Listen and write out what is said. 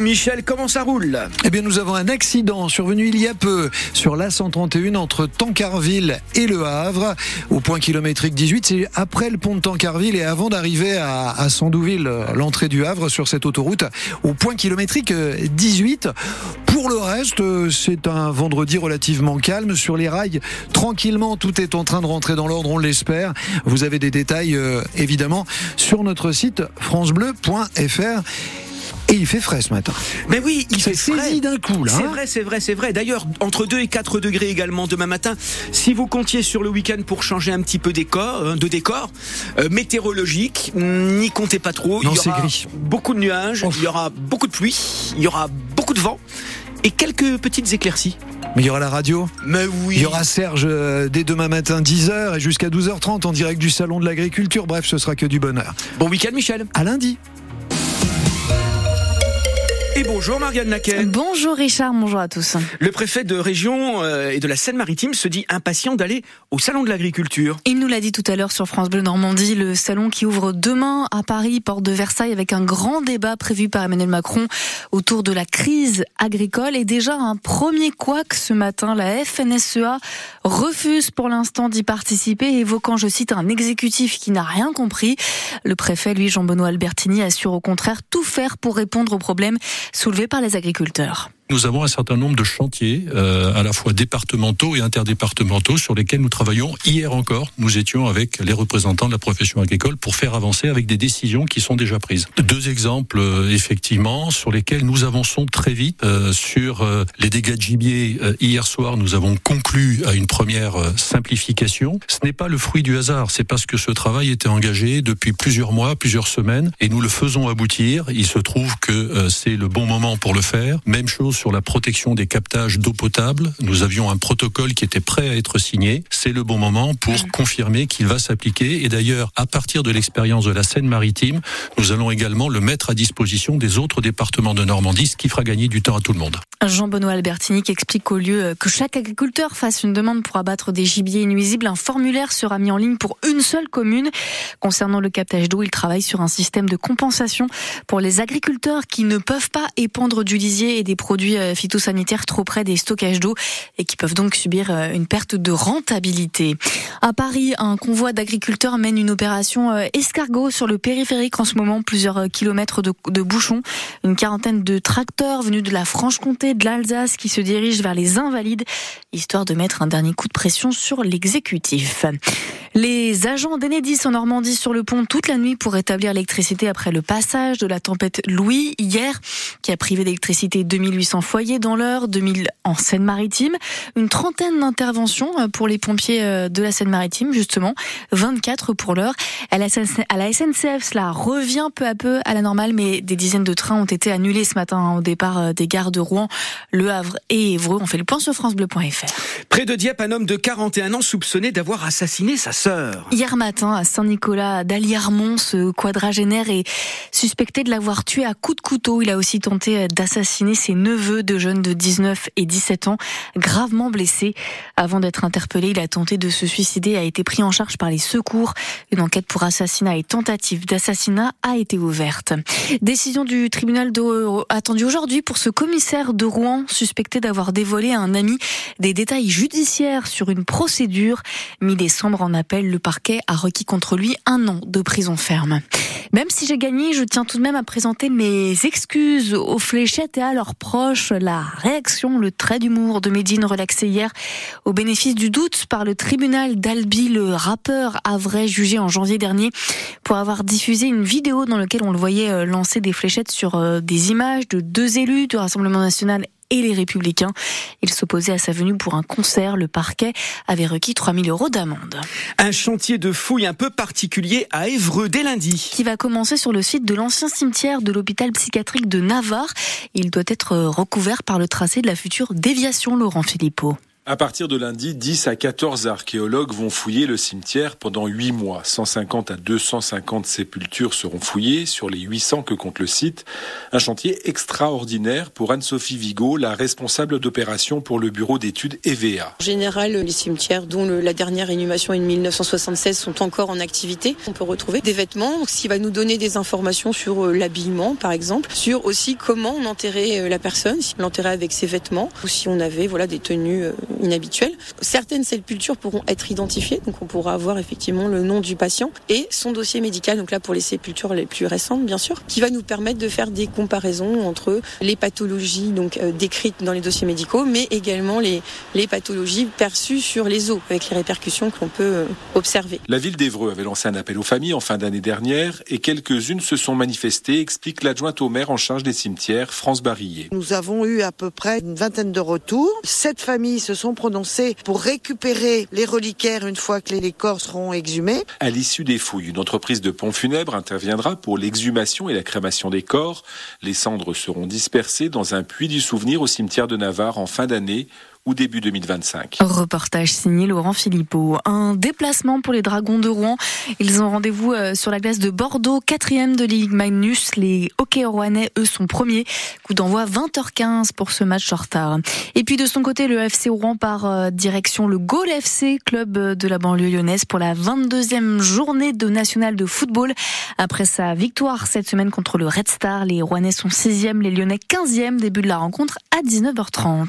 Michel, comment ça roule? Eh bien, nous avons un accident survenu il y a peu sur l'A131 entre Tancarville et Le Havre, au point kilométrique 18. C'est après le pont de Tancarville et avant d'arriver à, Sandouville, l'entrée du Havre sur cette autoroute, au point kilométrique 18. Pour le reste, c'est un vendredi relativement calme sur les rails. Tranquillement, tout est en train de rentrer dans l'ordre, on l'espère. Vous avez des détails, euh, évidemment, sur notre site francebleu.fr. Et il fait frais ce matin. Mais oui, il fait frais. d'un coup là. C'est hein. vrai, c'est vrai, c'est vrai. D'ailleurs, entre 2 et 4 degrés également demain matin. Si vous comptiez sur le week-end pour changer un petit peu décor, euh, de décor euh, météorologique, n'y comptez pas trop. Non, il y aura gris. beaucoup de nuages, il y aura beaucoup de pluie, il y aura beaucoup de vent et quelques petites éclaircies. Mais il y aura la radio Mais oui. Il y aura Serge euh, dès demain matin 10h et jusqu'à 12h30 en direct du salon de l'agriculture. Bref, ce sera que du bonheur. Bon week-end Michel. À lundi. Et bonjour Marianne Naquet. Bonjour Richard, bonjour à tous. Le préfet de région euh, et de la Seine-Maritime se dit impatient d'aller au salon de l'agriculture. Il nous l'a dit tout à l'heure sur France Bleu Normandie, le salon qui ouvre demain à Paris, porte de Versailles, avec un grand débat prévu par Emmanuel Macron autour de la crise agricole et déjà un premier couac ce matin. La FNSEA refuse pour l'instant d'y participer, évoquant, je cite, un exécutif qui n'a rien compris. Le préfet, lui, Jean-Benoît Albertini, assure au contraire tout faire pour répondre aux problèmes soulevés par les agriculteurs. Nous avons un certain nombre de chantiers, euh, à la fois départementaux et interdépartementaux, sur lesquels nous travaillons. Hier encore, nous étions avec les représentants de la profession agricole pour faire avancer avec des décisions qui sont déjà prises. Deux exemples, euh, effectivement, sur lesquels nous avançons très vite. Euh, sur euh, les dégâts de gibier, hier soir, nous avons conclu à une première simplification. Ce n'est pas le fruit du hasard, c'est parce que ce travail était engagé depuis plusieurs mois, plusieurs semaines, et nous le faisons aboutir. Il se trouve que c'est le bon moment pour le faire. Même chose sur la protection des captages d'eau potable. Nous avions un protocole qui était prêt à être signé. C'est le bon moment pour confirmer qu'il va s'appliquer. Et d'ailleurs, à partir de l'expérience de la Seine-Maritime, nous allons également le mettre à disposition des autres départements de Normandie, ce qui fera gagner du temps à tout le monde. Jean-Benoît Albertini qui explique qu'au lieu que chaque agriculteur fasse une demande pour abattre des gibiers nuisibles, un formulaire sera mis en ligne pour une seule commune. Concernant le captage d'eau, il travaille sur un système de compensation pour les agriculteurs qui ne peuvent pas épandre du lisier et des produits euh, phytosanitaires trop près des stockages d'eau et qui peuvent donc subir euh, une perte de rentabilité. À Paris, un convoi d'agriculteurs mène une opération euh, escargot sur le périphérique en ce moment, plusieurs kilomètres de bouchons, une quarantaine de tracteurs venus de la Franche-Comté, de l'Alsace qui se dirigent vers les Invalides, histoire de mettre un dernier coup de pression sur l'exécutif. Les agents d'Enedis en Normandie sur le pont toute la nuit pour rétablir l'électricité après le passage de la tempête Louis hier, qui a privé d'électricité 2800 foyers dans l'heure, 2000 en Seine-Maritime. Une trentaine d'interventions pour les pompiers euh, de la Seine-Maritime, justement. 24 pour l'heure. À la SNCF, cela revient peu à peu à la normale, mais des dizaines de trains ont été annulés ce matin hein, au départ euh, des gares de Rouen, Le Havre et Évreux. On fait le point sur francebleu.fr. Près de Dieppe, un homme de 41 ans soupçonné d'avoir assassiné sa Hier matin, à Saint-Nicolas d'Aliarmont, ce quadragénaire est suspecté de l'avoir tué à coups de couteau. Il a aussi tenté d'assassiner ses neveux de jeunes de 19 et 17 ans, gravement blessés. Avant d'être interpellé, il a tenté de se suicider a été pris en charge par les secours. Une enquête pour assassinat et tentative d'assassinat a été ouverte. Décision du tribunal de... attendue aujourd'hui pour ce commissaire de Rouen suspecté d'avoir dévoilé à un ami des détails judiciaires sur une procédure. Mi-décembre en appel le parquet a requis contre lui un an de prison ferme. Même si j'ai gagné, je tiens tout de même à présenter mes excuses aux fléchettes et à leurs proches. La réaction, le trait d'humour de Médine relaxé hier au bénéfice du doute par le tribunal d'Albi, le rappeur vrai jugé en janvier dernier pour avoir diffusé une vidéo dans laquelle on le voyait euh, lancer des fléchettes sur euh, des images de deux élus du Rassemblement national et les Républicains. Il s'opposait à sa venue pour un concert. Le parquet avait requis 3000 euros d'amende. Un chantier de fouilles un peu particulier à Évreux dès lundi. Qui va commencer sur le site de l'ancien cimetière de l'hôpital psychiatrique de Navarre. Il doit être recouvert par le tracé de la future déviation Laurent Philippot. À partir de lundi, 10 à 14 archéologues vont fouiller le cimetière pendant 8 mois. 150 à 250 sépultures seront fouillées sur les 800 que compte le site. Un chantier extraordinaire pour Anne-Sophie Vigo, la responsable d'opération pour le bureau d'études EVA. En général, les cimetières dont la dernière inhumation est de 1976 sont encore en activité. On peut retrouver des vêtements, ce qui va nous donner des informations sur euh, l'habillement, par exemple, sur aussi comment on enterrait euh, la personne, si on l'enterrait avec ses vêtements ou si on avait voilà des tenues inhabituelles. Certaines sépultures pourront être identifiées, donc on pourra avoir effectivement le nom du patient et son dossier médical, donc là pour les sépultures les plus récentes bien sûr, qui va nous permettre de faire des comparaisons entre les pathologies donc euh, décrites dans les dossiers médicaux, mais également les, les pathologies perçues sur les os, avec les répercussions que l'on peut euh, observer. La ville d'Evreux avait lancé un appel aux familles en fin d'année dernière et quelques-unes se sont manifestées, explique l'adjointe au maire en charge des cimetières, France Barillet. Nous avons eu à peu près une vingtaine de retours. Sept familles se sont prononcées pour récupérer les reliquaires une fois que les corps seront exhumés. À l'issue des fouilles, une entreprise de pompes funèbres interviendra pour l'exhumation et la crémation des corps. Les cendres seront dispersées dans un puits du souvenir au cimetière de Navarre en fin d'année ou début 2025. Reportage signé Laurent Philippot. Un déplacement pour les Dragons de Rouen. Ils ont rendez-vous euh, sur la glace de Bordeaux, quatrième de Ligue Magnus. Les hockey rouennais, eux, sont premiers. Coup d'envoi 20h15 pour ce match en retard. Et puis de son côté, le FC Rouen part euh, direction le Gaulle FC, club de la banlieue lyonnaise, pour la 22e journée de national de football. Après sa victoire cette semaine contre le Red Star, les Rouennais sont 6e, les Lyonnais 15e. Début de la rencontre à 19h30.